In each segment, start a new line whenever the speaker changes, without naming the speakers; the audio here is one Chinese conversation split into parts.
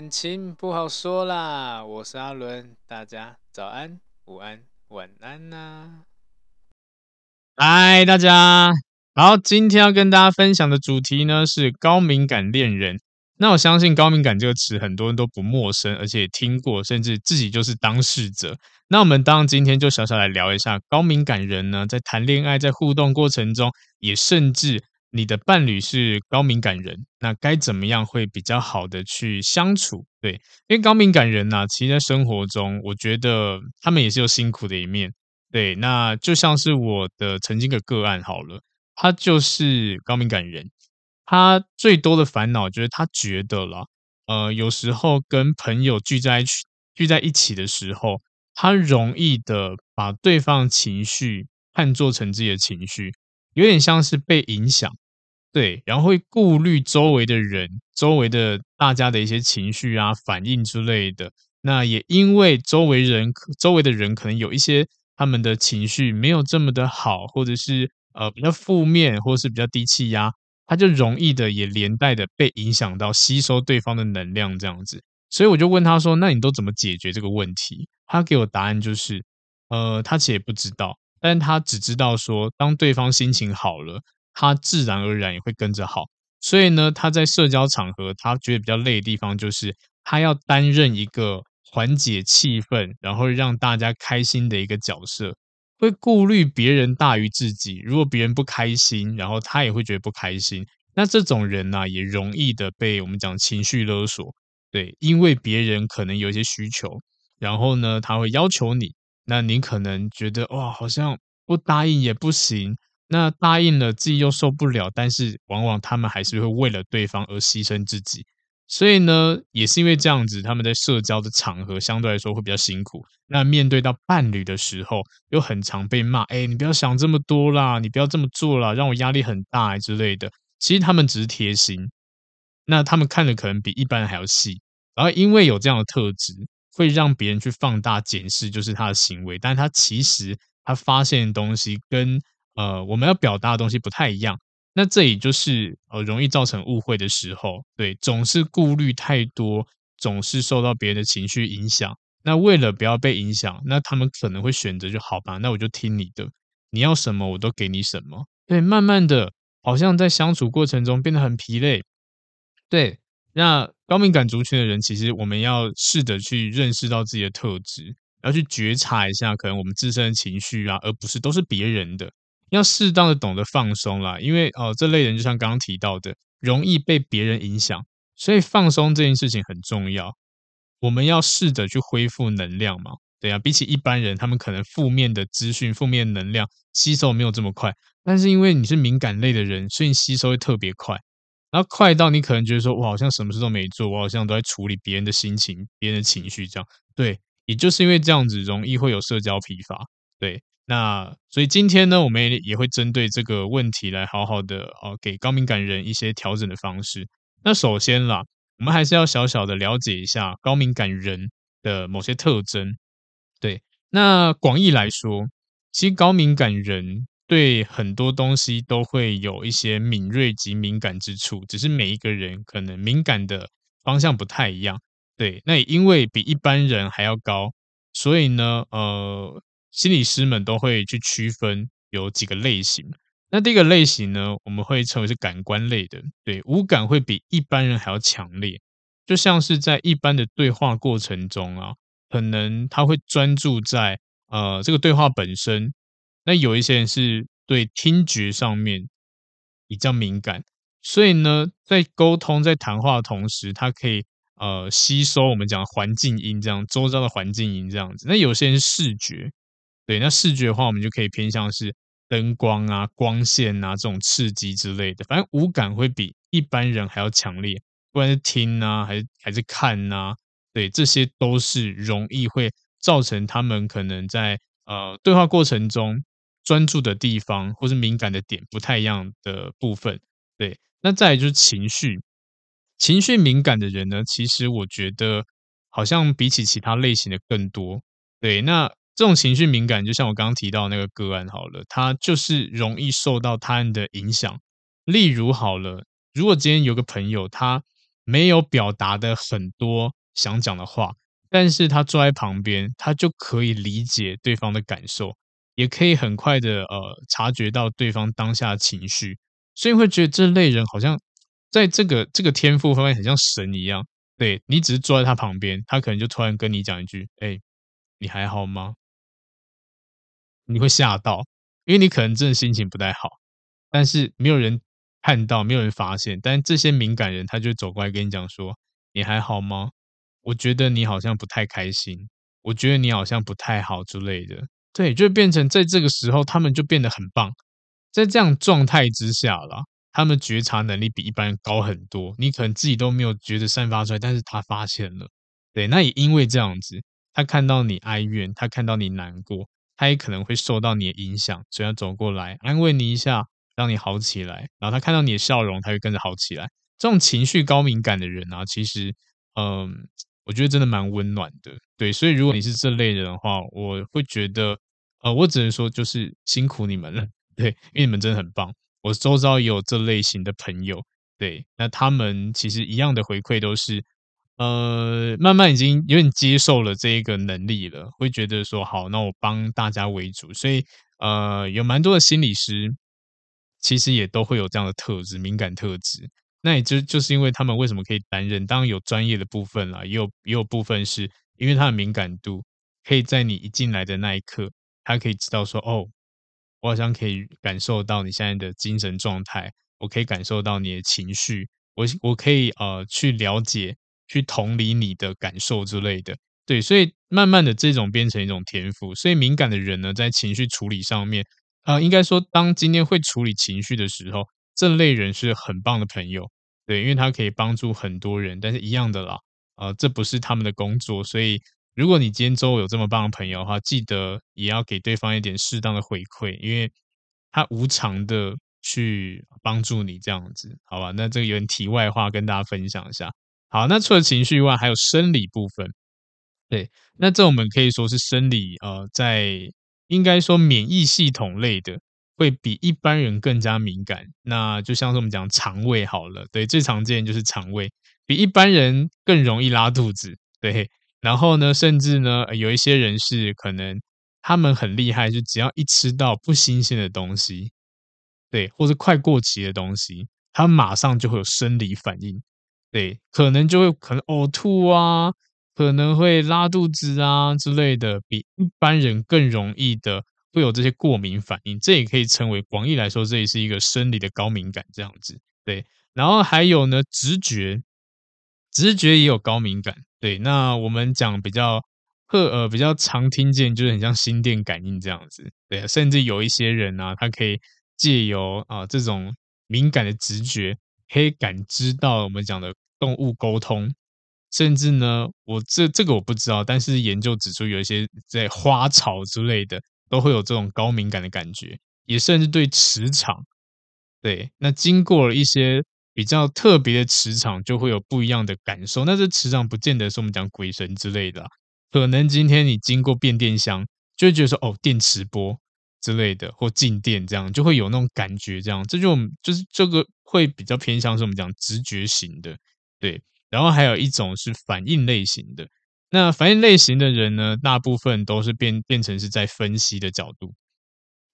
感情不好说啦，我是阿伦，大家早安、午安、晚安呐、嗨，大家好，今天要跟大家分享的主题呢是高敏感恋人。那我相信高敏感这个词很多人都不陌生，而且听过，甚至自己就是当事者。那我们当然今天就小小来聊一下高敏感人呢，在谈恋爱、在互动过程中，也甚至。你的伴侣是高敏感人，那该怎么样会比较好的去相处？对，因为高敏感人呢、啊，其实在生活中，我觉得他们也是有辛苦的一面。对，那就像是我的曾经的个案好了，他就是高敏感人，他最多的烦恼就是他觉得了，呃，有时候跟朋友聚在一起聚在一起的时候，他容易的把对方情绪看作成自己的情绪。有点像是被影响，对，然后会顾虑周围的人、周围的大家的一些情绪啊、反应之类的。那也因为周围人、周围的人可能有一些他们的情绪没有这么的好，或者是呃比较负面，或者是比较低气压，他就容易的也连带的被影响到，吸收对方的能量这样子。所以我就问他说：“那你都怎么解决这个问题？”他给我答案就是：“呃，他其实也不知道。”但他只知道说，当对方心情好了，他自然而然也会跟着好。所以呢，他在社交场合，他觉得比较累的地方，就是他要担任一个缓解气氛，然后让大家开心的一个角色，会顾虑别人大于自己。如果别人不开心，然后他也会觉得不开心。那这种人呢，也容易的被我们讲情绪勒索。对，因为别人可能有一些需求，然后呢，他会要求你。那你可能觉得哇，好像不答应也不行。那答应了自己又受不了，但是往往他们还是会为了对方而牺牲自己。所以呢，也是因为这样子，他们在社交的场合相对来说会比较辛苦。那面对到伴侣的时候，又很常被骂：“哎，你不要想这么多啦，你不要这么做啦，让我压力很大之类的。”其实他们只是贴心，那他们看的可能比一般人还要细。然后因为有这样的特质。会让别人去放大检视，就是他的行为，但他其实他发现的东西跟呃我们要表达的东西不太一样。那这也就是呃容易造成误会的时候，对，总是顾虑太多，总是受到别人的情绪影响。那为了不要被影响，那他们可能会选择就好吧，那我就听你的，你要什么我都给你什么。对，慢慢的，好像在相处过程中变得很疲累。对。那高敏感族群的人，其实我们要试着去认识到自己的特质，要去觉察一下可能我们自身的情绪啊，而不是都是别人的。要适当的懂得放松啦，因为哦、呃，这类人就像刚刚提到的，容易被别人影响，所以放松这件事情很重要。我们要试着去恢复能量嘛，对啊，比起一般人，他们可能负面的资讯、负面能量吸收没有这么快，但是因为你是敏感类的人，所以吸收会特别快。然后快到你可能觉得说，我好像什么事都没做，我好像都在处理别人的心情、别人的情绪，这样对，也就是因为这样子，容易会有社交疲乏。对，那所以今天呢，我们也也会针对这个问题来好好的呃，给高敏感人一些调整的方式。那首先啦，我们还是要小小的了解一下高敏感人的某些特征。对，那广义来说，其实高敏感人。对很多东西都会有一些敏锐及敏感之处，只是每一个人可能敏感的方向不太一样。对，那也因为比一般人还要高，所以呢，呃，心理师们都会去区分有几个类型。那第一个类型呢，我们会称为是感官类的，对，五感会比一般人还要强烈，就像是在一般的对话过程中啊，可能他会专注在呃这个对话本身。那有一些人是对听觉上面比较敏感，所以呢，在沟通、在谈话的同时，他可以呃吸收我们讲环境音，这样周遭的环境音这样子。那有些人视觉，对，那视觉的话，我们就可以偏向是。灯光啊、光线啊这种刺激之类的，反正五感会比一般人还要强烈，不管是听啊，还是还是看啊，对，这些都是容易会造成他们可能在呃对话过程中专注的地方或是敏感的点不太一样的部分。对，那再来就是情绪，情绪敏感的人呢，其实我觉得好像比起其他类型的更多。对，那。这种情绪敏感，就像我刚刚提到那个个案好了，他就是容易受到他人的影响。例如好了，如果今天有个朋友，他没有表达的很多想讲的话，但是他坐在旁边，他就可以理解对方的感受，也可以很快的呃察觉到对方当下情绪，所以会觉得这类人好像在这个这个天赋方面很像神一样。对，你只是坐在他旁边，他可能就突然跟你讲一句：“哎，你还好吗？”你会吓到，因为你可能真的心情不太好，但是没有人看到，没有人发现。但这些敏感人，他就走过来跟你讲说：“你还好吗？我觉得你好像不太开心，我觉得你好像不太好之类的。”对，就变成在这个时候，他们就变得很棒。在这样状态之下啦，他们觉察能力比一般人高很多。你可能自己都没有觉得散发出来，但是他发现了。对，那也因为这样子，他看到你哀怨，他看到你难过。他也可能会受到你的影响，所以要走过来安慰你一下，让你好起来。然后他看到你的笑容，他会跟着好起来。这种情绪高敏感的人啊，其实，嗯，我觉得真的蛮温暖的。对，所以如果你是这类人的话，我会觉得，呃，我只能说就是辛苦你们了。对，因为你们真的很棒。我周遭也有这类型的朋友，对，那他们其实一样的回馈都是。呃，慢慢已经有点接受了这一个能力了，会觉得说好，那我帮大家为主，所以呃，有蛮多的心理师其实也都会有这样的特质，敏感特质。那也就就是因为他们为什么可以担任，当然有专业的部分啦，也有也有部分是因为他的敏感度，可以在你一进来的那一刻，他可以知道说，哦，我好像可以感受到你现在的精神状态，我可以感受到你的情绪，我我可以呃去了解。去同理你的感受之类的，对，所以慢慢的这种变成一种天赋，所以敏感的人呢，在情绪处理上面，啊、呃，应该说，当今天会处理情绪的时候，这类人是很棒的朋友，对，因为他可以帮助很多人，但是一样的啦，呃，这不是他们的工作，所以如果你今天周围有这么棒的朋友的话，记得也要给对方一点适当的回馈，因为他无偿的去帮助你这样子，好吧？那这个有点题外话，跟大家分享一下。好，那除了情绪以外，还有生理部分。对，那这我们可以说是生理，呃，在应该说免疫系统类的，会比一般人更加敏感。那就像是我们讲肠胃好了，对，最常见就是肠胃，比一般人更容易拉肚子。对，然后呢，甚至呢，有一些人是可能他们很厉害，就只要一吃到不新鲜的东西，对，或者快过期的东西，他马上就会有生理反应。对，可能就会可能呕吐啊，可能会拉肚子啊之类的，比一般人更容易的会有这些过敏反应。这也可以称为广义来说，这也是一个生理的高敏感这样子。对，然后还有呢，直觉，直觉也有高敏感。对，那我们讲比较赫呃比较常听见，就是很像心电感应这样子。对，甚至有一些人呢、啊，他可以借由啊、这种敏感的直觉。可以感知到我们讲的动物沟通，甚至呢，我这这个我不知道，但是研究指出，有一些在花草之类的都会有这种高敏感的感觉，也甚至对磁场，对，那经过了一些比较特别的磁场，就会有不一样的感受。那这磁场不见得是我们讲鬼神之类的，可能今天你经过变电箱，就会觉得说哦，电磁波之类的，或静电这样，就会有那种感觉，这样，这就就是这个。会比较偏向是我们讲直觉型的，对，然后还有一种是反应类型的。那反应类型的人呢，大部分都是变变成是在分析的角度，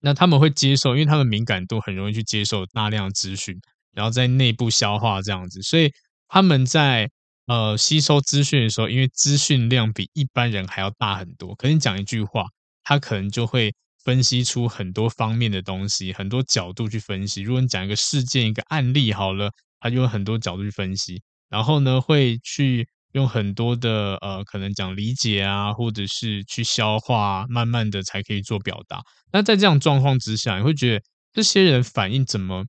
那他们会接受，因为他们敏感度很容易去接受大量资讯，然后在内部消化这样子，所以他们在呃吸收资讯的时候，因为资讯量比一般人还要大很多，可能你讲一句话，他可能就会分析出很多方面的东西，很多角度去分析。如果你讲一个事件、一个案例好了，他就有很多角度去分析，然后呢，会去。用很多的呃，可能讲理解啊，或者是去消化，慢慢的才可以做表达。那在这样状况之下，你会觉得这些人反应怎么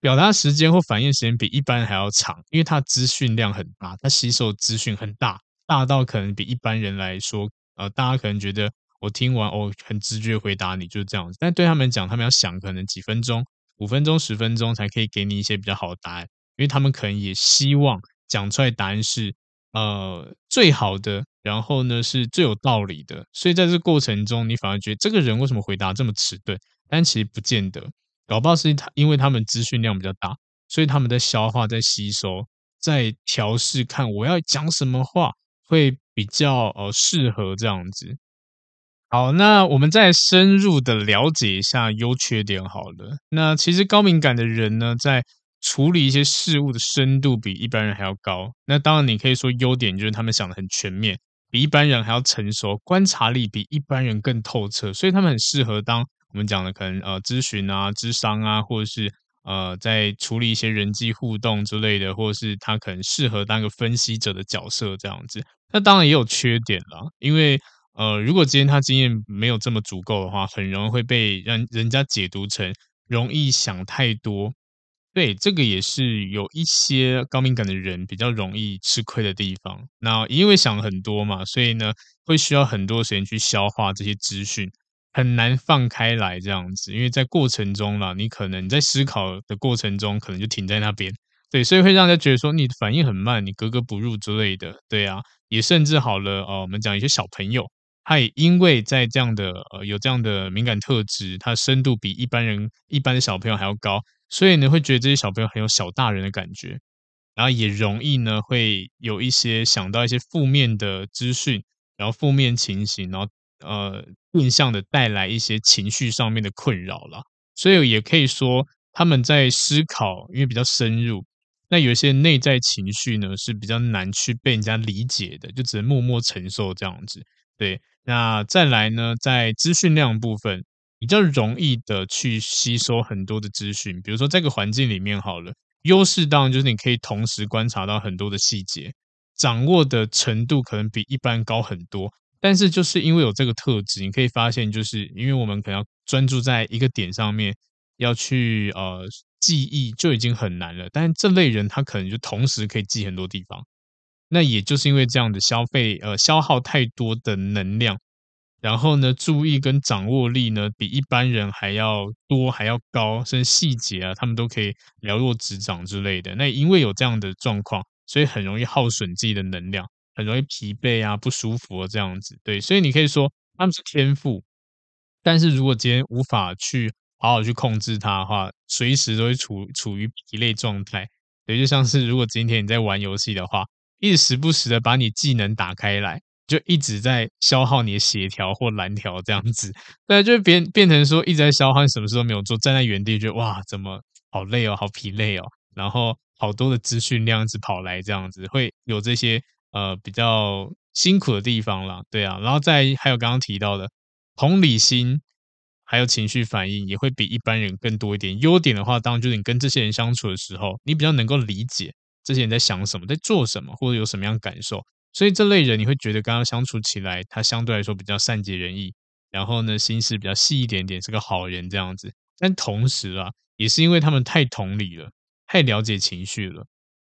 表达时间或反应时间比一般人还要长？因为他资讯量很大，他吸收资讯很大，大到可能比一般人来说，呃，大家可能觉得我听完哦，很直觉回答你就是这样子。但对他们讲，他们要想可能几分钟、五分钟、十分钟才可以给你一些比较好的答案，因为他们可能也希望。讲出来答案是呃最好的，然后呢是最有道理的，所以在这过程中，你反而觉得这个人为什么回答这么迟钝？但其实不见得，搞不好是他因为他们资讯量比较大，所以他们在消化、在吸收、在调试，看我要讲什么话会比较呃适合这样子。好，那我们再深入的了解一下优缺点好了。那其实高敏感的人呢，在处理一些事物的深度比一般人还要高。那当然，你可以说优点就是他们想的很全面，比一般人还要成熟，观察力比一般人更透彻，所以他们很适合当我们讲的可能呃咨询啊、咨商啊，或者是呃在处理一些人际互动之类的，或者是他可能适合当个分析者的角色这样子。那当然也有缺点啦，因为呃如果今天他经验没有这么足够的话，很容易会被让人家解读成容易想太多。对，这个也是有一些高敏感的人比较容易吃亏的地方。那因为想很多嘛，所以呢，会需要很多时间去消化这些资讯，很难放开来这样子。因为在过程中啦，你可能在思考的过程中，可能就停在那边。对，所以会让人家觉得说你反应很慢，你格格不入之类的。对啊，也甚至好了哦，我们讲一些小朋友，他也因为在这样的呃有这样的敏感特质，他深度比一般人一般的小朋友还要高。所以呢，会觉得这些小朋友很有小大人的感觉，然后也容易呢会有一些想到一些负面的资讯，然后负面情形，然后呃变相的带来一些情绪上面的困扰了。所以也可以说他们在思考，因为比较深入，那有一些内在情绪呢是比较难去被人家理解的，就只能默默承受这样子。对，那再来呢，在资讯量部分。比较容易的去吸收很多的资讯，比如说这个环境里面好了，优势当然就是你可以同时观察到很多的细节，掌握的程度可能比一般高很多。但是就是因为有这个特质，你可以发现，就是因为我们可能要专注在一个点上面，要去呃记忆就已经很难了。但这类人他可能就同时可以记很多地方，那也就是因为这样的消费呃消耗太多的能量。然后呢，注意跟掌握力呢，比一般人还要多，还要高，甚至细节啊，他们都可以了若指掌之类的。那因为有这样的状况，所以很容易耗损自己的能量，很容易疲惫啊，不舒服啊，这样子。对，所以你可以说他们是天赋，但是如果今天无法去好好去控制它的话，随时都会处处于疲累状态。对，就像是如果今天你在玩游戏的话，一时不时的把你技能打开来。就一直在消耗你的血条或蓝条这样子，对，就变变成说一直在消耗，什么事都没有做，站在原地，觉得哇，怎么好累哦，好疲累哦，然后好多的资讯量一直跑来，这样子会有这些呃比较辛苦的地方啦，对啊，然后再还有刚刚提到的同理心，还有情绪反应也会比一般人更多一点。优点的话，当然就是你跟这些人相处的时候，你比较能够理解这些人在想什么，在做什么，或者有什么样感受。所以这类人你会觉得跟他相处起来，他相对来说比较善解人意，然后呢，心思比较细一点点，是个好人这样子。但同时啊，也是因为他们太同理了，太了解情绪了，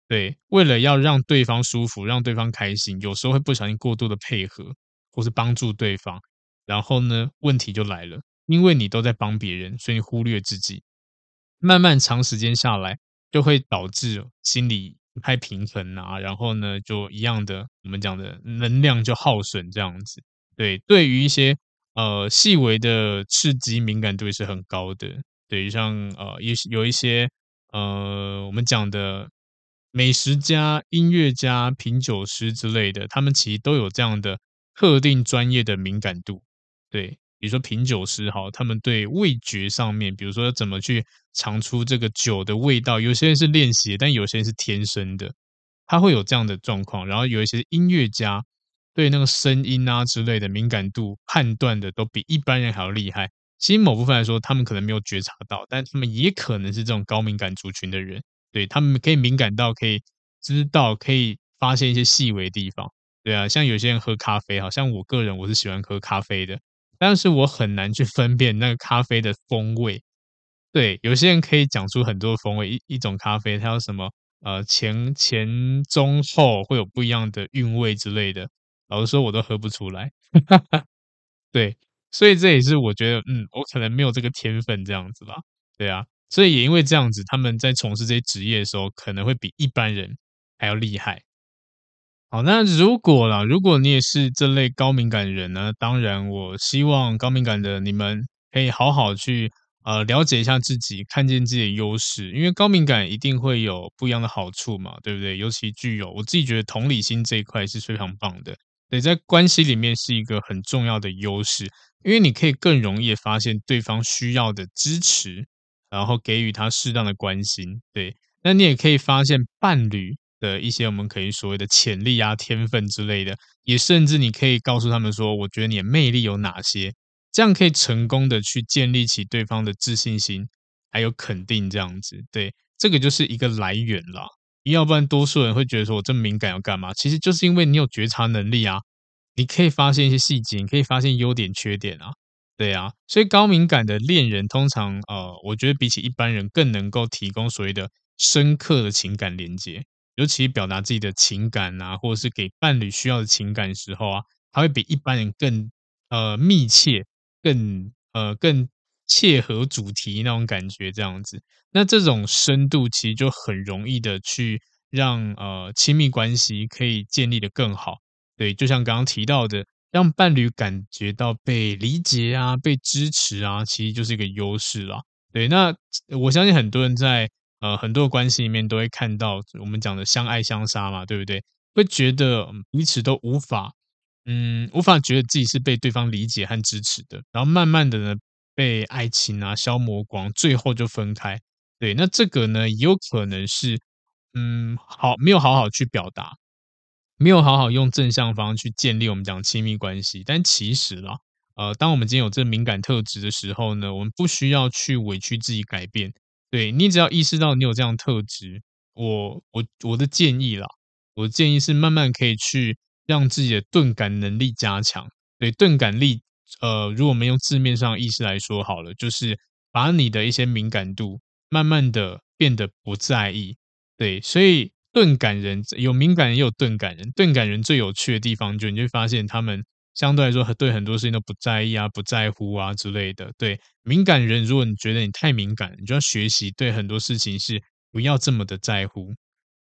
对，为了要让对方舒服，让对方开心，有时候会不小心过度的配合，或是帮助对方，然后呢，问题就来了，因为你都在帮别人，所以忽略自己，慢慢长时间下来，就会导致心理。太平衡啊，然后呢，就一样的，我们讲的能量就耗损这样子。对，对于一些呃细微的刺激，敏感度也是很高的。对，像呃有有一些呃我们讲的美食家、音乐家、品酒师之类的，他们其实都有这样的特定专业的敏感度。对，比如说品酒师哈，他们对味觉上面，比如说怎么去尝出这个酒的味道，有些人是练习，但有些人是天生的，他会有这样的状况。然后有一些音乐家对那个声音啊之类的敏感度判断的都比一般人还要厉害。其实某部分来说，他们可能没有觉察到，但他们也可能是这种高敏感族群的人，对，他们可以敏感到可以知道，可以发现一些细微的地方。对啊，像有些人喝咖啡，好像我个人我是喜欢喝咖啡的，但是我很难去分辨那个咖啡的风味。对，有些人可以讲出很多风味，一一种咖啡它有什么呃前前中后会有不一样的韵味之类的，老实说我都喝不出来。对，所以这也是我觉得，嗯，我可能没有这个天分这样子吧。对啊，所以也因为这样子，他们在从事这些职业的时候，可能会比一般人还要厉害。好，那如果啦，如果你也是这类高敏感人呢，当然，我希望高敏感的你们可以好好去呃了解一下自己，看见自己的优势，因为高敏感一定会有不一样的好处嘛，对不对？尤其具有我自己觉得同理心这一块是非常棒的，对，在关系里面是一个很重要的优势，因为你可以更容易发现对方需要的支持，然后给予他适当的关心，对，那你也可以发现伴侣。的一些我们可以所谓的潜力啊、天分之类的，也甚至你可以告诉他们说，我觉得你的魅力有哪些，这样可以成功的去建立起对方的自信心，还有肯定这样子。对，这个就是一个来源啦。要不然多数人会觉得说我这么敏感要干嘛？其实就是因为你有觉察能力啊，你可以发现一些细节，你可以发现优点、缺点啊，对啊。所以高敏感的恋人通常呃，我觉得比起一般人更能够提供所谓的深刻的情感连接。尤其表达自己的情感啊，或者是给伴侣需要的情感的时候啊，他会比一般人更呃密切、更呃更切合主题那种感觉，这样子。那这种深度其实就很容易的去让呃亲密关系可以建立得更好。对，就像刚刚提到的，让伴侣感觉到被理解啊、被支持啊，其实就是一个优势啦。对，那我相信很多人在。呃，很多关系里面都会看到我们讲的相爱相杀嘛，对不对？会觉得彼此都无法，嗯，无法觉得自己是被对方理解和支持的，然后慢慢的呢，被爱情啊消磨光，最后就分开。对，那这个呢，有可能是，嗯，好，没有好好去表达，没有好好用正向方去建立我们讲亲密关系。但其实啦，呃，当我们今天有这敏感特质的时候呢，我们不需要去委屈自己改变。对，你只要意识到你有这样特质，我我我的建议啦，我的建议是慢慢可以去让自己的钝感能力加强。对，钝感力，呃，如果我们用字面上意思来说好了，就是把你的一些敏感度慢慢的变得不在意。对，所以钝感人有敏感人也有钝感人，钝感人最有趣的地方就你会发现他们。相对来说，对很多事情都不在意啊，不在乎啊之类的。对敏感人，如果你觉得你太敏感，你就要学习对很多事情是不要这么的在乎，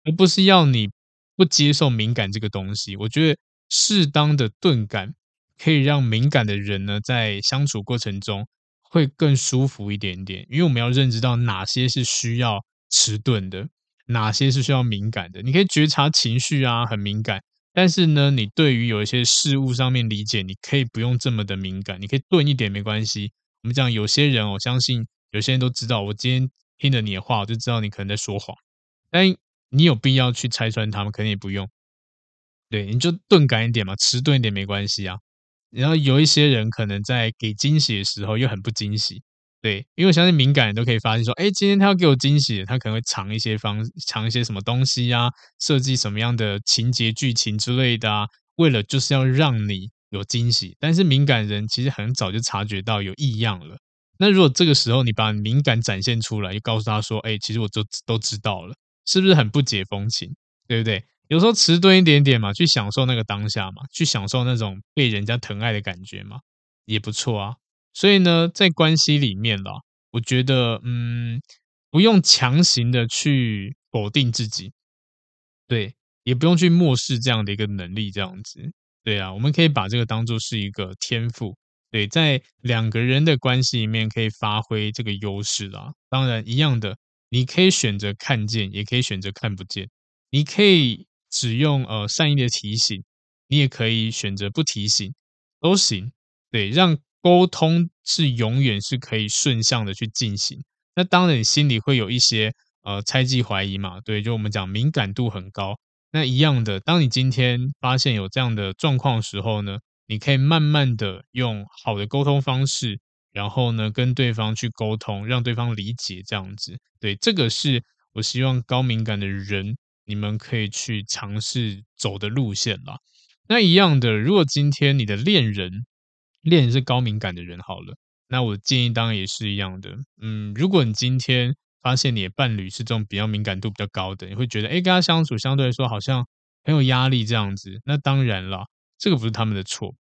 而不是要你不接受敏感这个东西。我觉得适当的钝感可以让敏感的人呢，在相处过程中会更舒服一点点，因为我们要认知到哪些是需要迟钝的，哪些是需要敏感的。你可以觉察情绪啊，很敏感。但是呢，你对于有一些事物上面理解，你可以不用这么的敏感，你可以钝一点没关系。我们讲有些人，我相信有些人都知道，我今天听了你的话，我就知道你可能在说谎。但你有必要去拆穿他们，肯定也不用。对，你就钝感一点嘛，迟钝一点没关系啊。然后有一些人可能在给惊喜的时候又很不惊喜。对，因为我相信敏感人都可以发现说，哎，今天他要给我惊喜，他可能会藏一些方，藏一些什么东西啊，设计什么样的情节剧情之类的啊，为了就是要让你有惊喜。但是敏感人其实很早就察觉到有异样了。那如果这个时候你把敏感展现出来，就告诉他说，哎，其实我都都知道了，是不是很不解风情？对不对？有时候迟钝一点点嘛，去享受那个当下嘛，去享受那种被人家疼爱的感觉嘛，也不错啊。所以呢，在关系里面啦，我觉得，嗯，不用强行的去否定自己，对，也不用去漠视这样的一个能力，这样子，对啊，我们可以把这个当做是一个天赋，对，在两个人的关系里面可以发挥这个优势啦。当然，一样的，你可以选择看见，也可以选择看不见，你可以只用呃善意的提醒，你也可以选择不提醒，都行，对，让。沟通是永远是可以顺向的去进行。那当然，你心里会有一些呃猜忌怀疑嘛？对，就我们讲敏感度很高。那一样的，当你今天发现有这样的状况的时候呢，你可以慢慢的用好的沟通方式，然后呢跟对方去沟通，让对方理解这样子。对，这个是我希望高敏感的人你们可以去尝试走的路线啦。那一样的，如果今天你的恋人，恋人是高敏感的人，好了，那我建议当然也是一样的。嗯，如果你今天发现你的伴侣是这种比较敏感度比较高的，你会觉得，哎，跟他相处相对来说好像很有压力这样子。那当然了，这个不是他们的错，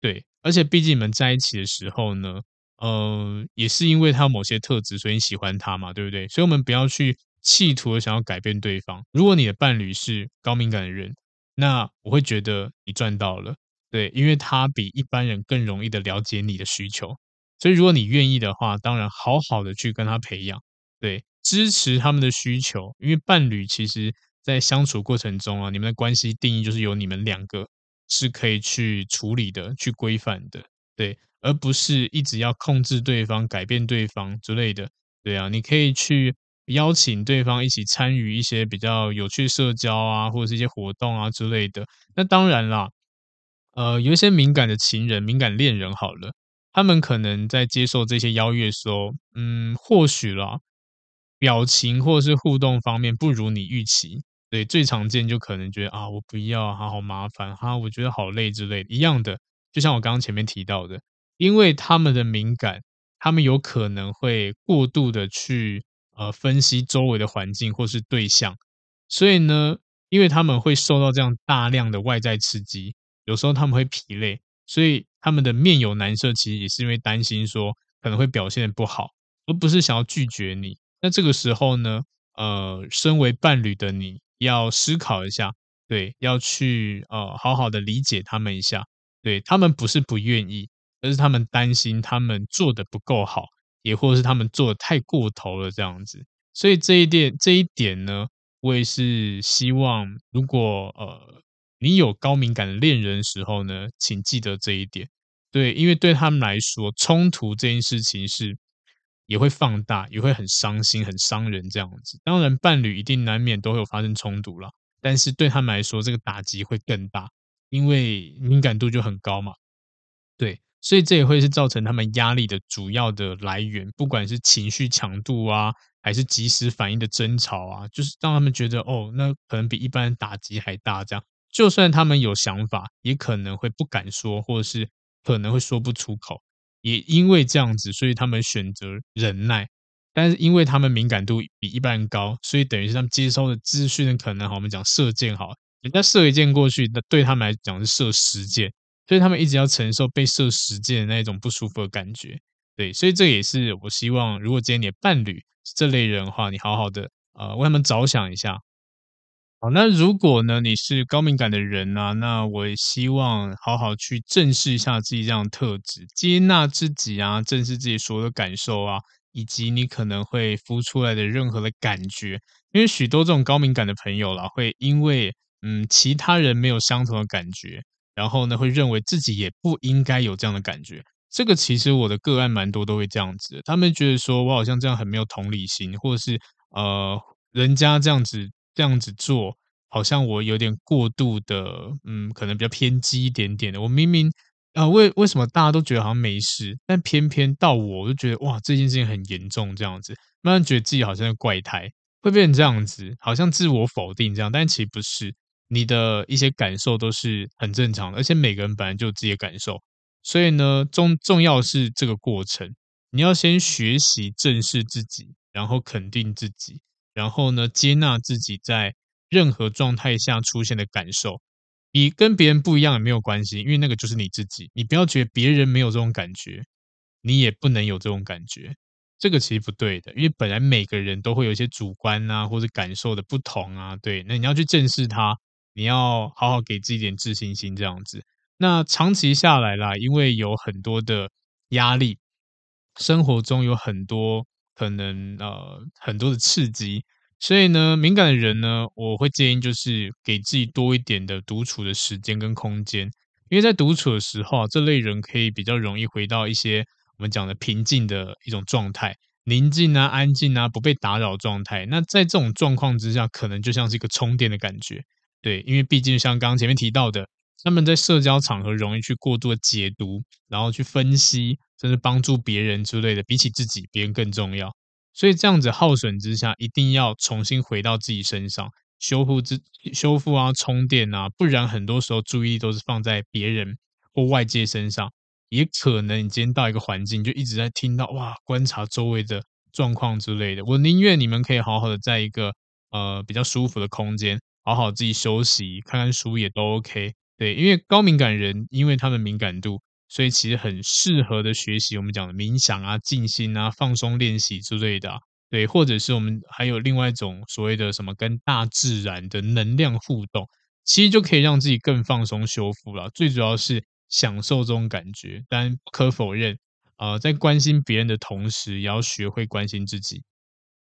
对。而且毕竟你们在一起的时候呢，呃，也是因为他有某些特质，所以你喜欢他嘛，对不对？所以我们不要去企图的想要改变对方。如果你的伴侣是高敏感的人，那我会觉得你赚到了，对，因为他比一般人更容易的了解你的需求。所以如果你愿意的话，当然好好的去跟他培养。对，支持他们的需求，因为伴侣其实在相处过程中啊，你们的关系定义就是由你们两个是可以去处理的、去规范的，对，而不是一直要控制对方、改变对方之类的，对啊，你可以去邀请对方一起参与一些比较有趣社交啊，或者是一些活动啊之类的。那当然啦，呃，有一些敏感的情人、敏感恋人，好了，他们可能在接受这些邀约的时候，嗯，或许啦。表情或是互动方面不如你预期，对，最常见就可能觉得啊，我不要，啊，好麻烦，哈，我觉得好累之类的。一样的，就像我刚刚前面提到的，因为他们的敏感，他们有可能会过度的去呃分析周围的环境或是对象，所以呢，因为他们会受到这样大量的外在刺激，有时候他们会疲累，所以他们的面有难色，其实也是因为担心说可能会表现得不好，而不是想要拒绝你。那这个时候呢，呃，身为伴侣的你要思考一下，对，要去呃好好的理解他们一下，对，他们不是不愿意，而是他们担心他们做的不够好，也或者是他们做的太过头了这样子。所以这一点这一点呢，我也是希望，如果呃你有高敏感的恋人的时候呢，请记得这一点，对，因为对他们来说，冲突这件事情是。也会放大，也会很伤心、很伤人这样子。当然，伴侣一定难免都会有发生冲突啦，但是对他们来说，这个打击会更大，因为敏感度就很高嘛。对，所以这也会是造成他们压力的主要的来源，不管是情绪强度啊，还是即时反应的争吵啊，就是让他们觉得哦，那可能比一般人打击还大。这样，就算他们有想法，也可能会不敢说，或者是可能会说不出口。也因为这样子，所以他们选择忍耐。但是因为他们敏感度比一般人高，所以等于是他们接收的资讯可能好，我们讲射箭好，人家射一箭过去，那对他们来讲是射十箭，所以他们一直要承受被射十箭的那一种不舒服的感觉。对，所以这也是我希望，如果今天你的伴侣这类人的话，你好好的呃为他们着想一下。好，那如果呢，你是高敏感的人呢、啊，那我也希望好好去正视一下自己这样的特质，接纳自己啊，正视自己所有的感受啊，以及你可能会浮出来的任何的感觉。因为许多这种高敏感的朋友啦，会因为嗯其他人没有相同的感觉，然后呢会认为自己也不应该有这样的感觉。这个其实我的个案蛮多都会这样子，他们觉得说我好像这样很没有同理心，或者是呃人家这样子。这样子做，好像我有点过度的，嗯，可能比较偏激一点点的。我明明啊、呃，为为什么大家都觉得好像没事，但偏偏到我，我就觉得哇，这件事情很严重，这样子，慢慢觉得自己好像是怪胎，会变成这样子，好像自我否定这样，但其实不是，你的一些感受都是很正常的，而且每个人本来就有自己的感受，所以呢，重重要是这个过程，你要先学习正视自己，然后肯定自己。然后呢，接纳自己在任何状态下出现的感受，你跟别人不一样也没有关系，因为那个就是你自己。你不要觉得别人没有这种感觉，你也不能有这种感觉，这个其实不对的。因为本来每个人都会有一些主观啊，或者感受的不同啊，对。那你要去正视它，你要好好给自己一点自信心，这样子。那长期下来啦，因为有很多的压力，生活中有很多。可能呃很多的刺激，所以呢，敏感的人呢，我会建议就是给自己多一点的独处的时间跟空间，因为在独处的时候啊，这类人可以比较容易回到一些我们讲的平静的一种状态，宁静啊、安静啊、不被打扰状态。那在这种状况之下，可能就像是一个充电的感觉。对，因为毕竟像刚刚前面提到的，他们在社交场合容易去过度解读，然后去分析，甚至帮助别人之类的，比起自己，别人更重要。所以这样子耗损之下，一定要重新回到自己身上，修复之修复啊，充电啊，不然很多时候注意力都是放在别人或外界身上，也可能你今天到一个环境，就一直在听到哇，观察周围的状况之类的。我宁愿你们可以好好的在一个呃比较舒服的空间，好好自己休息，看看书也都 OK。对，因为高敏感人，因为他们敏感度。所以其实很适合的学习，我们讲的冥想啊、静心啊、放松练习之类的啊，对，或者是我们还有另外一种所谓的什么跟大自然的能量互动，其实就可以让自己更放松、修复了。最主要是享受这种感觉，但不可否认，呃，在关心别人的同时，也要学会关心自己。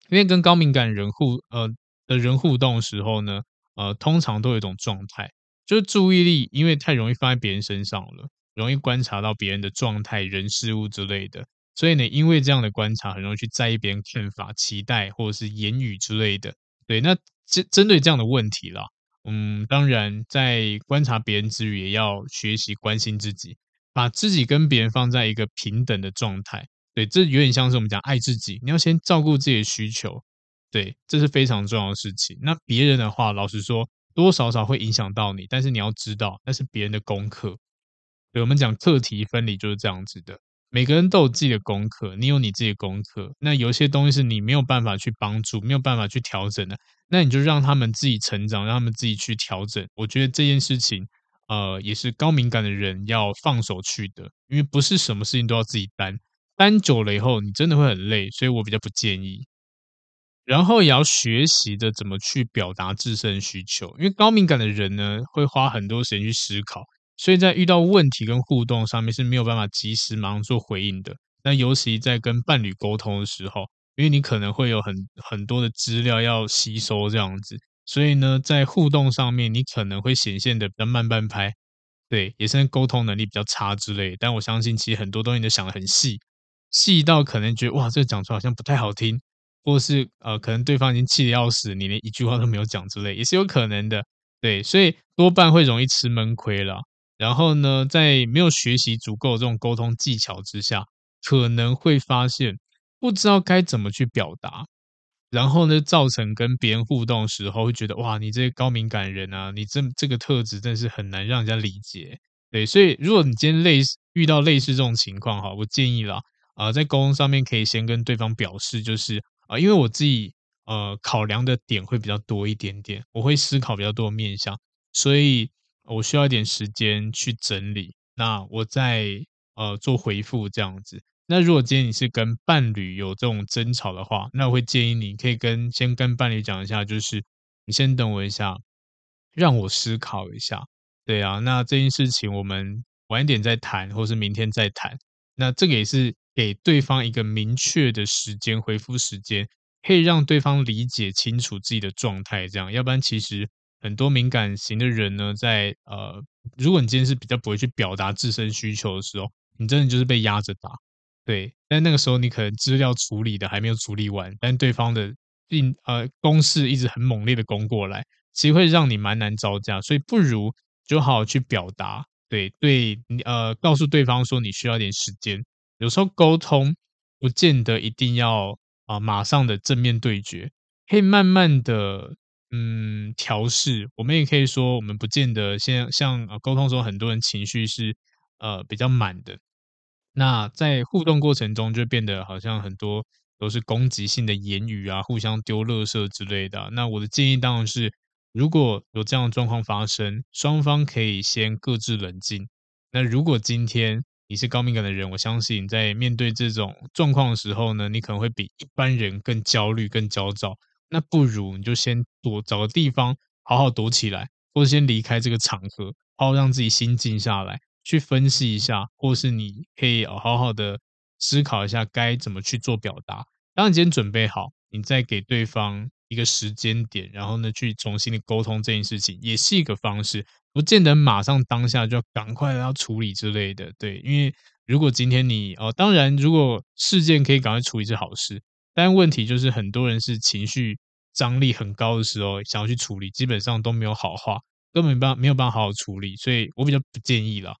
因为跟高敏感人互呃的人互动的时候呢，呃，通常都有一种状态，就是注意力因为太容易放在别人身上了。容易观察到别人的状态、人事物之类的，所以呢，因为这样的观察，很容易去在意别人看法、期待或者是言语之类的。对，那针针对这样的问题啦，嗯，当然在观察别人之余，也要学习关心自己，把自己跟别人放在一个平等的状态。对，这有点像是我们讲爱自己，你要先照顾自己的需求，对，这是非常重要的事情。那别人的话，老实说，多少少会影响到你，但是你要知道，那是别人的功课。对，我们讲课题分离就是这样子的，每个人都有自己的功课，你有你自己的功课。那有些东西是你没有办法去帮助，没有办法去调整的，那你就让他们自己成长，让他们自己去调整。我觉得这件事情，呃，也是高敏感的人要放手去的，因为不是什么事情都要自己担，担久了以后你真的会很累，所以我比较不建议。然后也要学习的怎么去表达自身需求，因为高敏感的人呢，会花很多时间去思考。所以在遇到问题跟互动上面是没有办法及时马上做回应的。那尤其在跟伴侣沟通的时候，因为你可能会有很很多的资料要吸收这样子，所以呢，在互动上面你可能会显现的比较慢半拍，对，也是沟通能力比较差之类。但我相信其实很多东西都想得很细，细到可能觉得哇，这讲出来好像不太好听，或是呃，可能对方已经气得要死，你连一句话都没有讲之类，也是有可能的。对，所以多半会容易吃闷亏了。然后呢，在没有学习足够这种沟通技巧之下，可能会发现不知道该怎么去表达，然后呢，造成跟别人互动时候会觉得哇，你这个高敏感人啊，你这这个特质真是很难让人家理解。对，所以如果你今天类似遇到类似这种情况哈，我建议啦，啊、在沟通上面可以先跟对方表示，就是啊、因为我自己呃考量的点会比较多一点点，我会思考比较多的面向，所以。我需要一点时间去整理，那我再呃做回复这样子。那如果今天你是跟伴侣有这种争吵的话，那我会建议你可以跟先跟伴侣讲一下，就是你先等我一下，让我思考一下。对啊，那这件事情我们晚一点再谈，或是明天再谈。那这个也是给对方一个明确的时间回复时间，可以让对方理解清楚自己的状态，这样，要不然其实。很多敏感型的人呢，在呃，如果你今天是比较不会去表达自身需求的时候，你真的就是被压着打，对。但那个时候你可能资料处理的还没有处理完，但对方的并呃攻势一直很猛烈的攻过来，其实会让你蛮难招架。所以不如就好好去表达，对对，呃，告诉对方说你需要点时间。有时候沟通不见得一定要啊、马上的正面对决，可以慢慢的。嗯，调试，我们也可以说，我们不见得像像沟通中，很多人情绪是呃比较满的。那在互动过程中，就变得好像很多都是攻击性的言语啊，互相丢垃圾之类的。那我的建议当然是，如果有这样的状况发生，双方可以先各自冷静。那如果今天你是高敏感的人，我相信在面对这种状况的时候呢，你可能会比一般人更焦虑、更焦躁。那不如你就先躲，找个地方好好躲起来，或者先离开这个场合，好好让自己心静下来，去分析一下，或是你可以好好的思考一下该怎么去做表达。当你今天准备好，你再给对方一个时间点，然后呢去重新的沟通这件事情，也是一个方式，不见得马上当下就要赶快要处理之类的。对，因为如果今天你哦，当然如果事件可以赶快处理是好事，但问题就是很多人是情绪张力很高的时候想要去处理，基本上都没有好话，根本没办法没有办法好好处理，所以我比较不建议啦。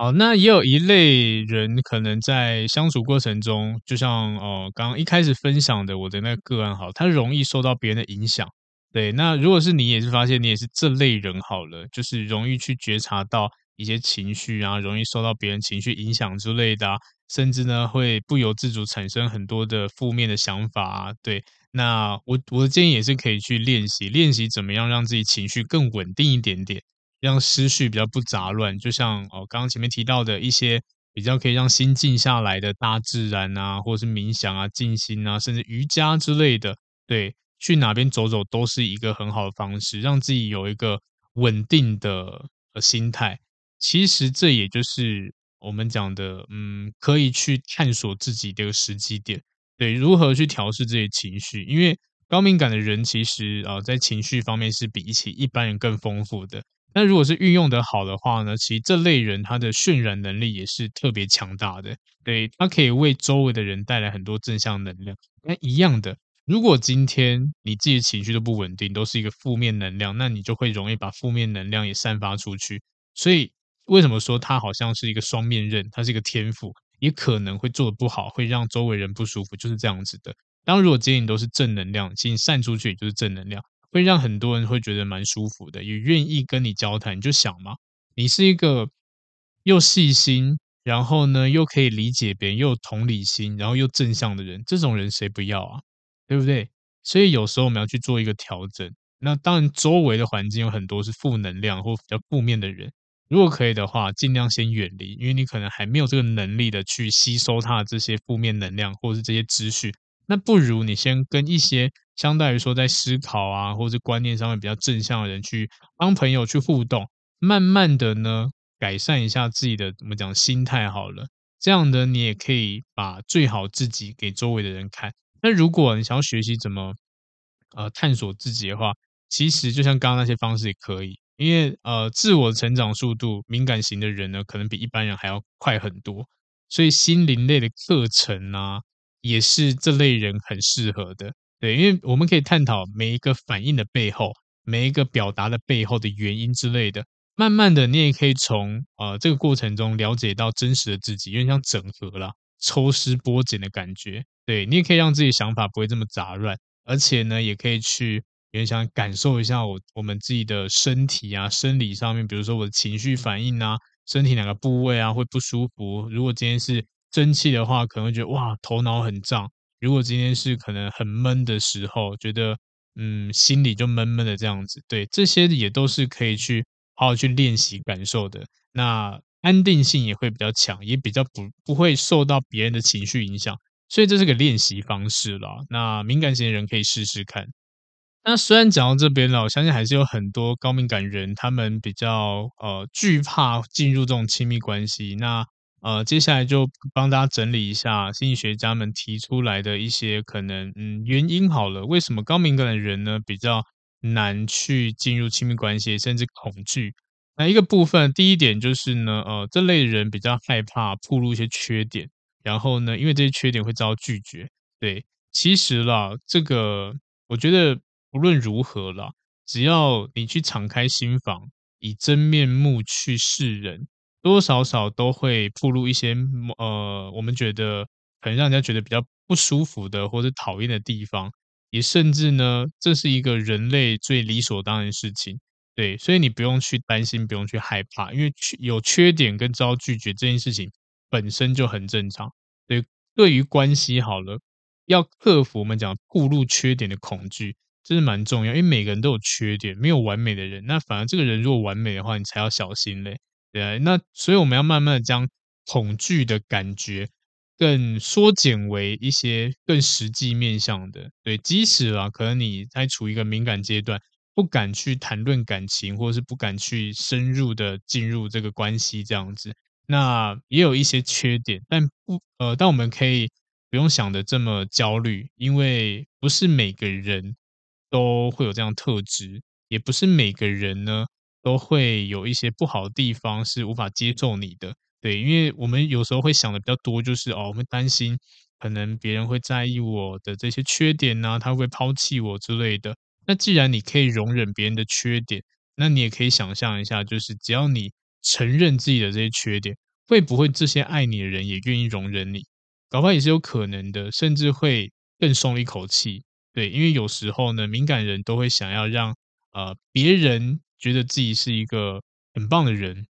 好，那也有一类人可能在相处过程中，就像哦，刚刚一开始分享的我的那个个案，好，他容易受到别人的影响。对，那如果是你也是发现你也是这类人，好了，就是容易去觉察到一些情绪啊，容易受到别人情绪影响之类的，甚至呢会不由自主产生很多的负面的想法啊。对，那我我的建议也是可以去练习，练习怎么样让自己情绪更稳定一点点。让思绪比较不杂乱，就像哦，刚刚前面提到的一些比较可以让心静下来的大自然啊，或者是冥想啊、静心啊，甚至瑜伽之类的，对，去哪边走走都是一个很好的方式，让自己有一个稳定的心态。其实这也就是我们讲的，嗯，可以去探索自己的一个时机点，对，如何去调试这些情绪，因为高敏感的人其实啊，在情绪方面是比起一般人更丰富的。那如果是运用得好的话呢，其实这类人他的渲染能力也是特别强大的，对，他可以为周围的人带来很多正向能量。那一样的，如果今天你自己情绪都不稳定，都是一个负面能量，那你就会容易把负面能量也散发出去。所以为什么说他好像是一个双面刃？他是一个天赋，也可能会做得不好，会让周围人不舒服，就是这样子的。当如果今天你都是正能量，其实散出去也就是正能量。会让很多人会觉得蛮舒服的，也愿意跟你交谈。你就想嘛，你是一个又细心，然后呢又可以理解别人，又有同理心，然后又正向的人，这种人谁不要啊？对不对？所以有时候我们要去做一个调整。那当然，周围的环境有很多是负能量或比较负面的人，如果可以的话，尽量先远离，因为你可能还没有这个能力的去吸收他的这些负面能量或者是这些资讯。那不如你先跟一些相对于说在思考啊，或者观念上面比较正向的人去帮朋友去互动，慢慢的呢改善一下自己的怎么讲心态好了，这样呢你也可以把最好自己给周围的人看。那如果你想要学习怎么呃探索自己的话，其实就像刚刚那些方式也可以，因为呃自我成长速度敏感型的人呢可能比一般人还要快很多，所以心灵类的课程啊。也是这类人很适合的，对，因为我们可以探讨每一个反应的背后，每一个表达的背后的原因之类的。慢慢的，你也可以从呃这个过程中了解到真实的自己，有点像整合啦，抽丝剥茧的感觉。对，你也可以让自己想法不会这么杂乱，而且呢，也可以去有点想感受一下我我们自己的身体啊，生理上面，比如说我的情绪反应啊，身体哪个部位啊会不舒服。如果今天是生气的话，可能会觉得哇，头脑很胀。如果今天是可能很闷的时候，觉得嗯，心里就闷闷的这样子。对，这些也都是可以去好好去练习感受的。那安定性也会比较强，也比较不不会受到别人的情绪影响。所以这是个练习方式啦。那敏感型的人可以试试看。那虽然讲到这边了，我相信还是有很多高敏感人，他们比较呃惧怕进入这种亲密关系。那呃，接下来就帮大家整理一下心理学家们提出来的一些可能嗯原因好了，为什么高敏感的人呢比较难去进入亲密关系，甚至恐惧？那一个部分，第一点就是呢，呃，这类人比较害怕暴露一些缺点，然后呢，因为这些缺点会遭拒绝。对，其实啦，这个我觉得无论如何啦，只要你去敞开心房，以真面目去示人。多多少少都会暴露一些呃，我们觉得可能让人家觉得比较不舒服的或者讨厌的地方，也甚至呢，这是一个人类最理所当然的事情，对，所以你不用去担心，不用去害怕，因为有缺点跟遭拒绝这件事情本身就很正常。对，对于关系好了，要克服我们讲暴露缺点的恐惧，这是蛮重要，因为每个人都有缺点，没有完美的人，那反而这个人如果完美的话，你才要小心嘞。对，那所以我们要慢慢的将恐惧的感觉更缩减为一些更实际面向的。对，即使啊，可能你在处于一个敏感阶段，不敢去谈论感情，或者是不敢去深入的进入这个关系这样子，那也有一些缺点，但不呃，但我们可以不用想的这么焦虑，因为不是每个人都会有这样特质，也不是每个人呢都会有一些不好的地方是无法接受你的。对，因为我们有时候会想的比较多，就是哦，我们担心可能别人会在意我的这些缺点呢，他会抛弃我之类的。那既然你可以容忍别人的缺点，那你也可以想象一下，就是只要你承认自己的这些缺点，会不会这些爱你的人也愿意容忍你？搞不好也是有可能的，甚至会更松一口气。对，因为有时候呢，敏感人都会想要让呃别人觉得自己是一个很棒的人，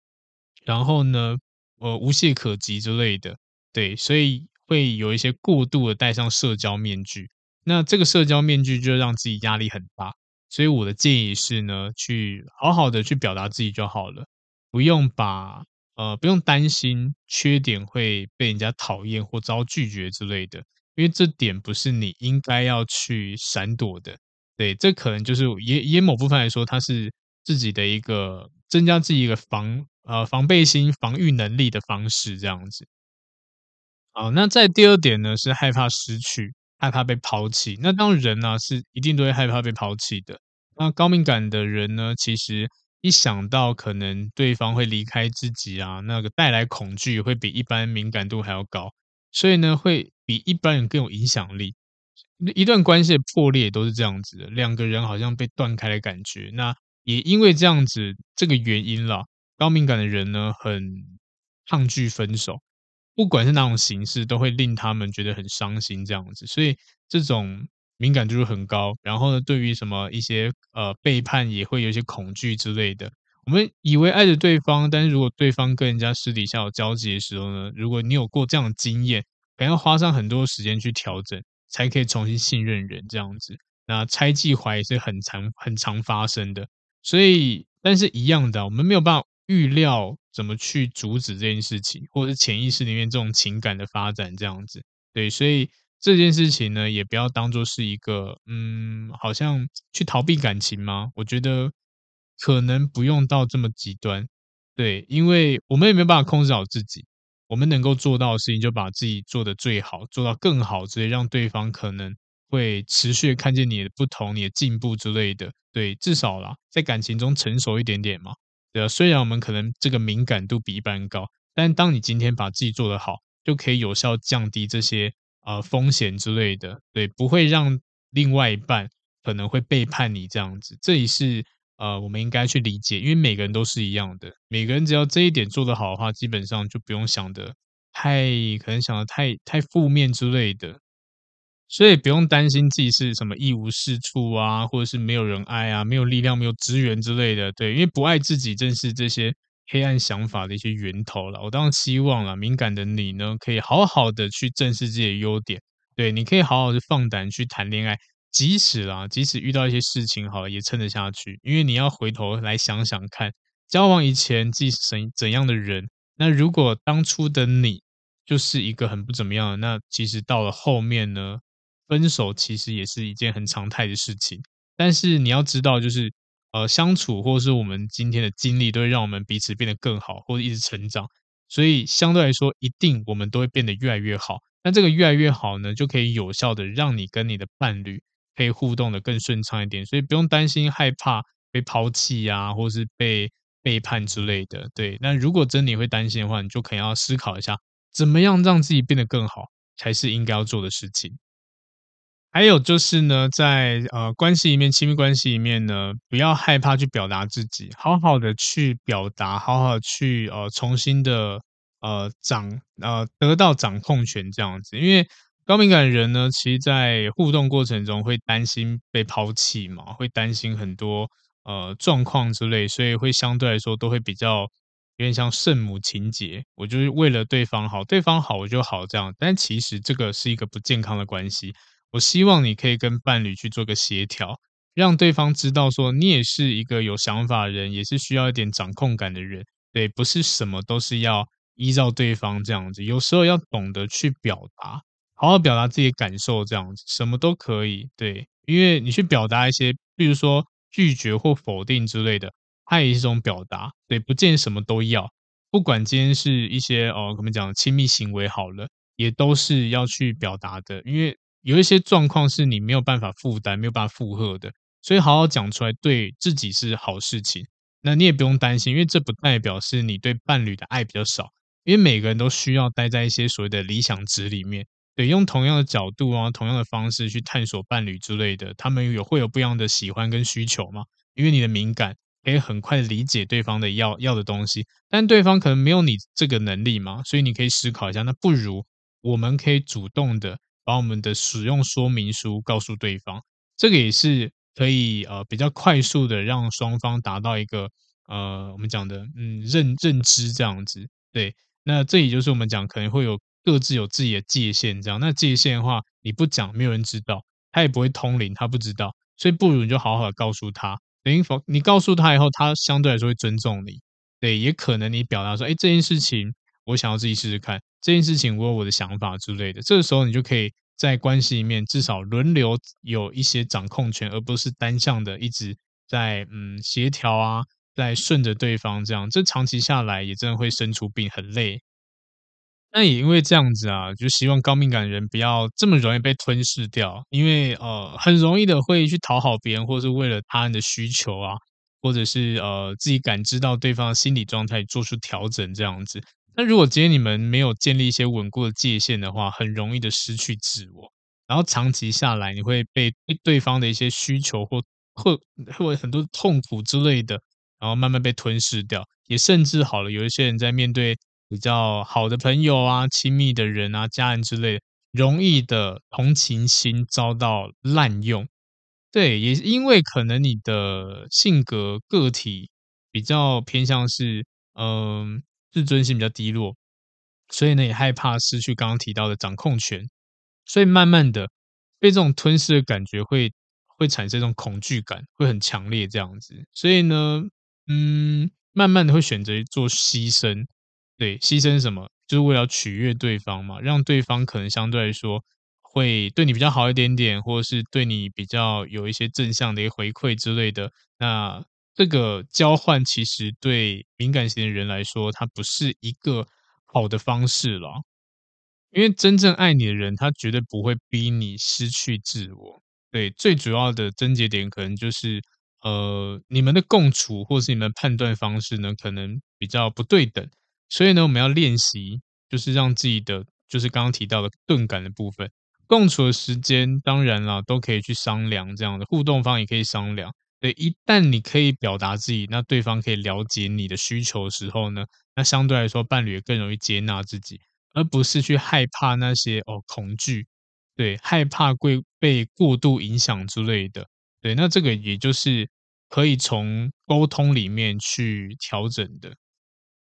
然后呢，呃，无懈可击之类的。对，所以会有一些过度的戴上社交面具。那这个社交面具就让自己压力很大。所以我的建议是呢，去好好的去表达自己就好了，不用把。呃，不用担心缺点会被人家讨厌或遭拒绝之类的，因为这点不是你应该要去闪躲的。对，这可能就是也也某部分来说，它是自己的一个增加自己一个防呃防备心、防御能力的方式，这样子。好，那在第二点呢，是害怕失去，害怕被抛弃。那当人呢，是一定都会害怕被抛弃的。那高敏感的人呢，其实。一想到可能对方会离开自己啊，那个带来恐惧会比一般敏感度还要高，所以呢，会比一般人更有影响力。一段关系的破裂都是这样子的，两个人好像被断开的感觉。那也因为这样子这个原因啦，高敏感的人呢，很抗拒分手，不管是哪种形式，都会令他们觉得很伤心这样子。所以这种。敏感度很高，然后呢，对于什么一些呃背叛也会有一些恐惧之类的。我们以为爱着对方，但是如果对方跟人家私底下有交集的时候呢，如果你有过这样的经验，可能要花上很多时间去调整，才可以重新信任人这样子。那猜忌怀疑是很常很常发生的，所以但是一样的，我们没有办法预料怎么去阻止这件事情，或者是潜意识里面这种情感的发展这样子。对，所以。这件事情呢，也不要当做是一个，嗯，好像去逃避感情吗？我觉得可能不用到这么极端，对，因为我们也没有办法控制好自己，我们能够做到的事情，就把自己做得最好，做到更好，直接让对方可能会持续看见你的不同、你的进步之类的，对，至少啦，在感情中成熟一点点嘛，对啊，虽然我们可能这个敏感度比一般高，但当你今天把自己做得好，就可以有效降低这些。呃，风险之类的，对，不会让另外一半可能会背叛你这样子，这也是呃，我们应该去理解，因为每个人都是一样的，每个人只要这一点做得好的话，基本上就不用想的太可能想的太太负面之类的，所以不用担心自己是什么一无是处啊，或者是没有人爱啊，没有力量，没有资源之类的，对，因为不爱自己正是这些。黑暗想法的一些源头了，我当然希望了，敏感的你呢，可以好好的去正视自己的优点，对，你可以好好的放胆去谈恋爱，即使啦，即使遇到一些事情，好了，也撑得下去，因为你要回头来想想看，交往以前自己是怎怎样的人，那如果当初的你就是一个很不怎么样，那其实到了后面呢，分手其实也是一件很常态的事情，但是你要知道，就是。呃，相处或是我们今天的经历，都会让我们彼此变得更好，或者一直成长。所以相对来说，一定我们都会变得越来越好。那这个越来越好呢，就可以有效的让你跟你的伴侣可以互动的更顺畅一点。所以不用担心害怕被抛弃呀，或是被背叛之类的。对，那如果真你会担心的话，你就可能要思考一下，怎么样让自己变得更好，才是应该要做的事情。还有就是呢，在呃关系里面，亲密关系里面呢，不要害怕去表达自己，好好的去表达，好好去呃重新的呃掌呃得到掌控权这样子。因为高敏感人呢，其实在互动过程中会担心被抛弃嘛，会担心很多呃状况之类，所以会相对来说都会比较有点像圣母情节，我就是为了对方好，对方好我就好这样。但其实这个是一个不健康的关系。我希望你可以跟伴侣去做个协调，让对方知道说你也是一个有想法的人，也是需要一点掌控感的人。对，不是什么都是要依照对方这样子，有时候要懂得去表达，好好表达自己的感受，这样子什么都可以。对，因为你去表达一些，比如说拒绝或否定之类的，它也是一种表达。对，不见什么都要，不管今天是一些哦，怎么讲亲密行为好了，也都是要去表达的，因为。有一些状况是你没有办法负担、没有办法负荷的，所以好好讲出来，对自己是好事情。那你也不用担心，因为这不代表是你对伴侣的爱比较少，因为每个人都需要待在一些所谓的理想值里面。对，用同样的角度啊，同样的方式去探索伴侣之类的，他们有会有不一样的喜欢跟需求嘛？因为你的敏感可以很快理解对方的要要的东西，但对方可能没有你这个能力嘛，所以你可以思考一下，那不如我们可以主动的把我们的使用说明书告诉对方，这个也是可以呃比较快速的让双方达到一个呃我们讲的嗯认认知这样子。对，那这也就是我们讲可能会有。各自有自己的界限，这样那界限的话，你不讲，没有人知道，他也不会通灵，他不知道，所以不如你就好好告诉他，等于否你告诉他以后，他相对来说会尊重你，对，也可能你表达说，哎，这件事情我想要自己试试看，这件事情我有我的想法之类的，这个时候你就可以在关系里面至少轮流有一些掌控权，而不是单向的一直在嗯协调啊，在顺着对方这样，这长期下来也真的会生出病，很累。那也因为这样子啊，就希望高敏感的人不要这么容易被吞噬掉，因为呃，很容易的会去讨好别人，或是为了他人的需求啊，或者是呃自己感知到对方的心理状态做出调整这样子。那如果今天你们没有建立一些稳固的界限的话，很容易的失去自我，然后长期下来你会被对方的一些需求或或或很多痛苦之类的，然后慢慢被吞噬掉，也甚至好了，有一些人在面对。比较好的朋友啊、亲密的人啊、家人之类的，容易的同情心遭到滥用。对，也因为可能你的性格个体比较偏向是，嗯、自尊心比较低落，所以呢也害怕失去刚刚提到的掌控权，所以慢慢的被这种吞噬的感觉会会产生一种恐惧感，会很强烈这样子。所以呢，嗯，慢慢的会选择做牺牲。对，牺牲什么？就是为了取悦对方嘛，让对方可能相对来说会对你比较好一点点，或者是对你比较有一些正向的一个回馈之类的。那这个交换其实对敏感型的人来说，它不是一个好的方式了。因为真正爱你的人，他绝对不会逼你失去自我。对，最主要的症结点可能就是呃，你们的共处或是你们判断方式呢，可能比较不对等。所以呢，我们要练习，就是让自己的，就是刚刚提到的钝感的部分，共处的时间，当然啦，都可以去商量这样的互动方也可以商量。对，一旦你可以表达自己，那对方可以了解你的需求的时候呢，那相对来说，伴侣更容易接纳自己，而不是去害怕那些哦恐惧，对，害怕会被过度影响之类的。对，那这个也就是可以从沟通里面去调整的。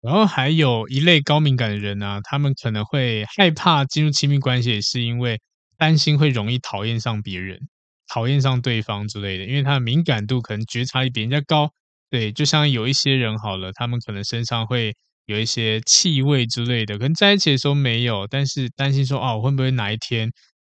然后还有一类高敏感的人呢、啊，他们可能会害怕进入亲密关系，也是因为担心会容易讨厌上别人，讨厌上对方之类的。因为他的敏感度可能觉察力比人家高，对，就像有一些人好了，他们可能身上会有一些气味之类的，可能在一起的时候没有，但是担心说，哦，会不会哪一天，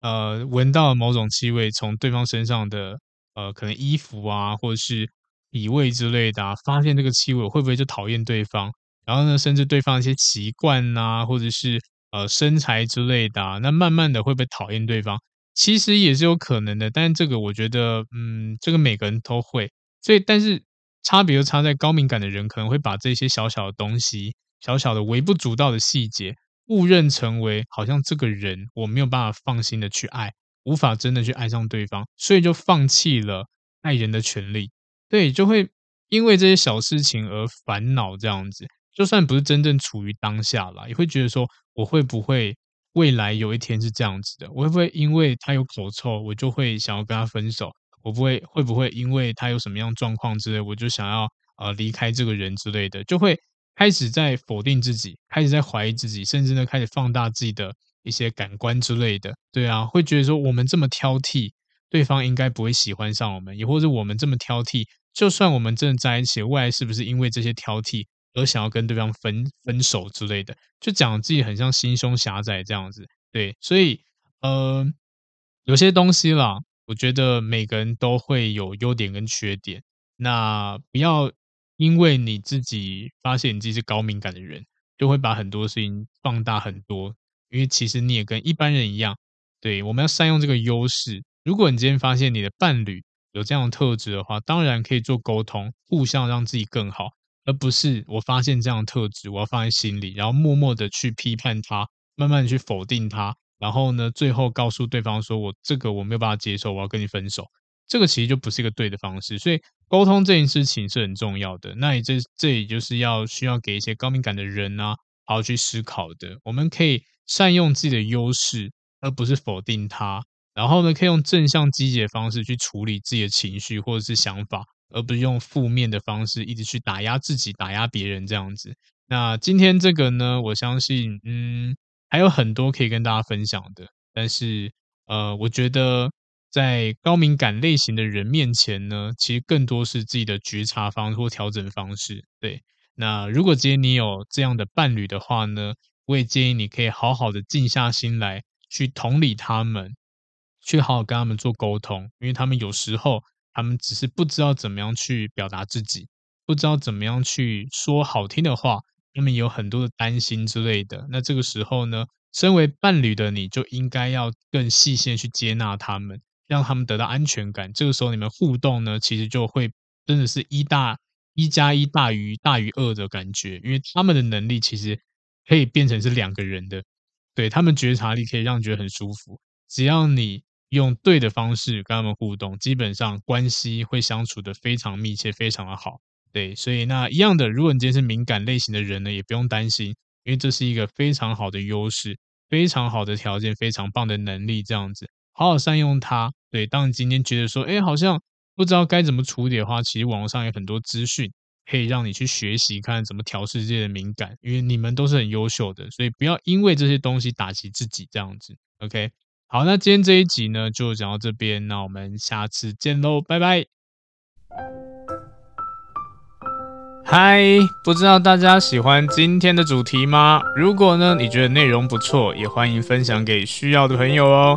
呃，闻到某种气味从对方身上的，呃，可能衣服啊，或者是体味之类的、啊，发现这个气味，会不会就讨厌对方？然后呢，甚至对方一些习惯呐，或者是呃身材之类的啊，那慢慢的会不会讨厌对方？其实也是有可能的，但是这个我觉得，嗯，这个每个人都会。所以，但是差别就差在高敏感的人可能会把这些小小的东西、小小的微不足道的细节，误认成为好像这个人我没有办法放心的去爱，无法真的去爱上对方，所以就放弃了爱人的权利。对，就会因为这些小事情而烦恼这样子。就算不是真正处于当下啦，也会觉得说，我会不会未来有一天是这样子的？我会不会因为他有口臭，我就会想要跟他分手？我不会会不会因为他有什么样状况之类，我就想要呃离开这个人之类的？就会开始在否定自己，开始在怀疑自己，甚至呢开始放大自己的一些感官之类的。对啊，会觉得说我们这么挑剔，对方应该不会喜欢上我们，也或者我们这么挑剔，就算我们真的在一起，未来是不是因为这些挑剔？而想要跟对方分分手之类的，就讲自己很像心胸狭窄这样子，对，所以呃，有些东西啦，我觉得每个人都会有优点跟缺点，那不要因为你自己发现你自己是高敏感的人，就会把很多事情放大很多，因为其实你也跟一般人一样，对，我们要善用这个优势。如果你今天发现你的伴侣有这样的特质的话，当然可以做沟通，互相让自己更好，而不是我发现这样的特质，我要放在心里，然后默默的去批判他，慢慢的去否定他，然后呢，最后告诉对方说我这个我没有办法接受，我要跟你分手。这个其实就不是一个对的方式，所以沟通这件事情是很重要的。那也这这也就是要需要给一些高敏感的人呢、啊，好好去思考的。我们可以善用自己的优势，而不是否定它。然后呢，可以用正向积极的方式去处理自己的情绪或者是想法，而不是用负面的方式一直去打压自己、打压别人这样子。那今天这个呢，我相信，嗯，还有很多可以跟大家分享的。但是，呃，我觉得。在高敏感类型的人面前呢，其实更多是自己的觉察方式或调整方式。对，那如果今天你有这样的伴侣的话呢，我也建议你可以好好的静下心来，去同理他们，去好好跟他们做沟通，因为他们有时候他们只是不知道怎么样去表达自己，不知道怎么样去说好听的话，他们有很多的担心之类的。那这个时候呢，身为伴侣的你就应该要更细心去接纳他们。让他们得到安全感，这个时候你们互动呢，其实就会真的是一大一加一大于大于二的感觉，因为他们的能力其实可以变成是两个人的，对，他们觉察力可以让你觉得很舒服。只要你用对的方式跟他们互动，基本上关系会相处得非常密切，非常的好。对，所以那一样的，如果你今天是敏感类型的人呢，也不用担心，因为这是一个非常好的优势，非常好的条件，非常棒的能力，这样子。好好善用它。对，当你今天觉得说，哎，好像不知道该怎么处理的话，其实网络上有很多资讯可以让你去学习，看怎么调试自己的敏感。因为你们都是很优秀的，所以不要因为这些东西打击自己，这样子。OK，好，那今天这一集呢，就讲到这边，那我们下次见喽，拜拜。嗨，不知道大家喜欢今天的主题吗？如果呢，你觉得内容不错，也欢迎分享给需要的朋友哦。